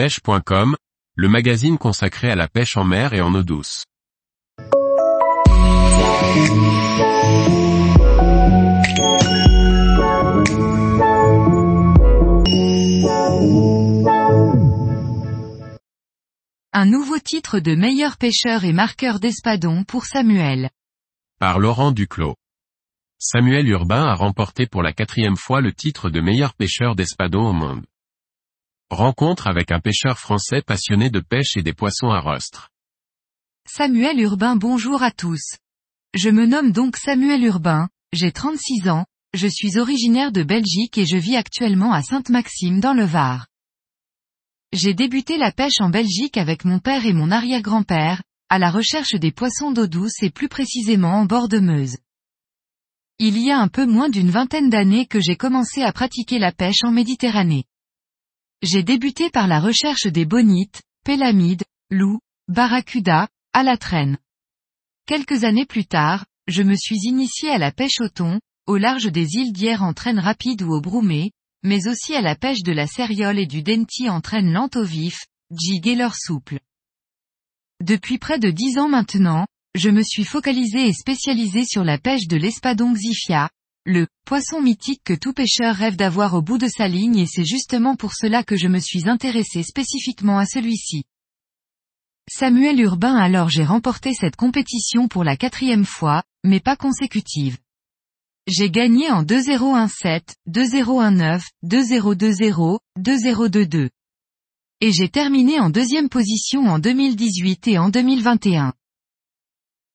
pêche.com, le magazine consacré à la pêche en mer et en eau douce. Un nouveau titre de meilleur pêcheur et marqueur d'espadon pour Samuel. Par Laurent Duclos. Samuel Urbain a remporté pour la quatrième fois le titre de meilleur pêcheur d'espadon au monde. Rencontre avec un pêcheur français passionné de pêche et des poissons à rostre. Samuel Urbain bonjour à tous. Je me nomme donc Samuel Urbain, j'ai 36 ans, je suis originaire de Belgique et je vis actuellement à Sainte-Maxime dans le Var. J'ai débuté la pêche en Belgique avec mon père et mon arrière-grand-père, à la recherche des poissons d'eau douce et plus précisément en bord de Meuse. Il y a un peu moins d'une vingtaine d'années que j'ai commencé à pratiquer la pêche en Méditerranée. J'ai débuté par la recherche des bonites, pélamides, loups, barracudas, à la traîne. Quelques années plus tard, je me suis initié à la pêche au thon, au large des îles d'Hyères en traîne rapide ou au broumé, mais aussi à la pêche de la céréole et du denti en traîne lente au vif, jig et leur souple. Depuis près de dix ans maintenant, je me suis focalisé et spécialisé sur la pêche de l'espadon xifia, le poisson mythique que tout pêcheur rêve d'avoir au bout de sa ligne et c'est justement pour cela que je me suis intéressé spécifiquement à celui-ci. Samuel Urbain alors j'ai remporté cette compétition pour la quatrième fois, mais pas consécutive. J'ai gagné en 2017, 2019, 2020, 2022. Et j'ai terminé en deuxième position en 2018 et en 2021.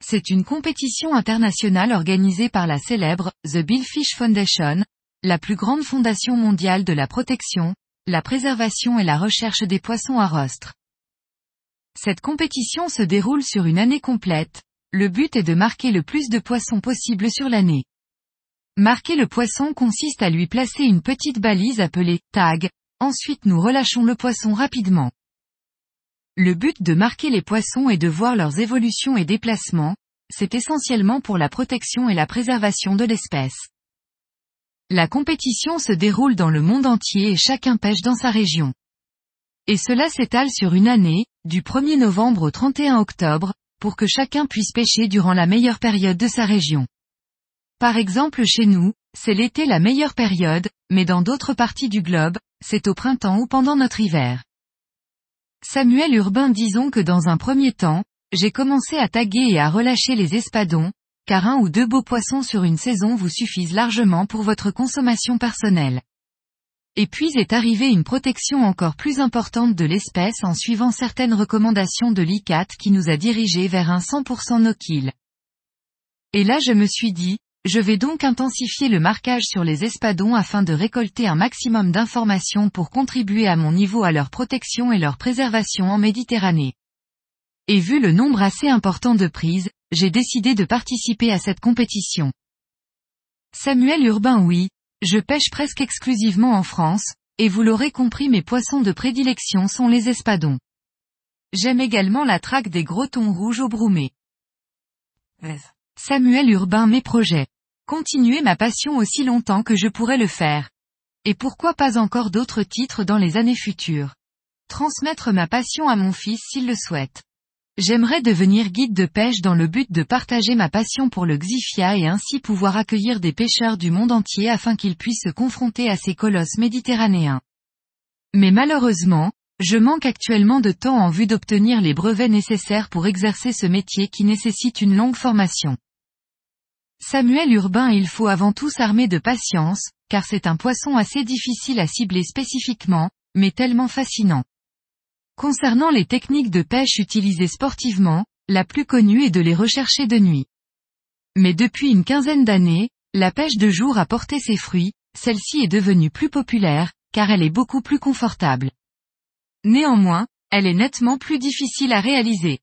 C'est une compétition internationale organisée par la célèbre The Billfish Foundation, la plus grande fondation mondiale de la protection, la préservation et la recherche des poissons à rostre. Cette compétition se déroule sur une année complète, le but est de marquer le plus de poissons possible sur l'année. Marquer le poisson consiste à lui placer une petite balise appelée tag, ensuite nous relâchons le poisson rapidement. Le but de marquer les poissons est de voir leurs évolutions et déplacements, c'est essentiellement pour la protection et la préservation de l'espèce. La compétition se déroule dans le monde entier et chacun pêche dans sa région. Et cela s'étale sur une année, du 1er novembre au 31 octobre, pour que chacun puisse pêcher durant la meilleure période de sa région. Par exemple chez nous, c'est l'été la meilleure période, mais dans d'autres parties du globe, c'est au printemps ou pendant notre hiver. Samuel Urbain disons que dans un premier temps, j'ai commencé à taguer et à relâcher les espadons, car un ou deux beaux poissons sur une saison vous suffisent largement pour votre consommation personnelle. Et puis est arrivée une protection encore plus importante de l'espèce en suivant certaines recommandations de l'ICAT qui nous a dirigés vers un 100% no-kill. Et là je me suis dit, je vais donc intensifier le marquage sur les espadons afin de récolter un maximum d'informations pour contribuer à mon niveau à leur protection et leur préservation en Méditerranée. Et vu le nombre assez important de prises, j'ai décidé de participer à cette compétition. Samuel Urbain oui, je pêche presque exclusivement en France, et vous l'aurez compris mes poissons de prédilection sont les espadons. J'aime également la traque des gros thons rouges au broumé. Samuel Urbain mes projets continuer ma passion aussi longtemps que je pourrais le faire. Et pourquoi pas encore d'autres titres dans les années futures. Transmettre ma passion à mon fils s'il le souhaite. J'aimerais devenir guide de pêche dans le but de partager ma passion pour le Xifia et ainsi pouvoir accueillir des pêcheurs du monde entier afin qu'ils puissent se confronter à ces colosses méditerranéens. Mais malheureusement, je manque actuellement de temps en vue d'obtenir les brevets nécessaires pour exercer ce métier qui nécessite une longue formation. Samuel Urbain il faut avant tout s'armer de patience, car c'est un poisson assez difficile à cibler spécifiquement, mais tellement fascinant. Concernant les techniques de pêche utilisées sportivement, la plus connue est de les rechercher de nuit. Mais depuis une quinzaine d'années, la pêche de jour a porté ses fruits, celle-ci est devenue plus populaire, car elle est beaucoup plus confortable. Néanmoins, elle est nettement plus difficile à réaliser.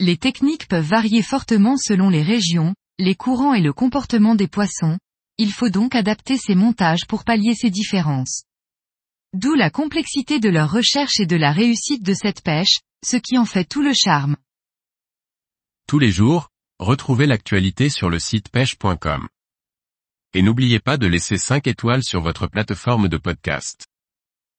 Les techniques peuvent varier fortement selon les régions, les courants et le comportement des poissons, il faut donc adapter ces montages pour pallier ces différences. D'où la complexité de leur recherche et de la réussite de cette pêche, ce qui en fait tout le charme. Tous les jours, retrouvez l'actualité sur le site pêche.com. Et n'oubliez pas de laisser 5 étoiles sur votre plateforme de podcast.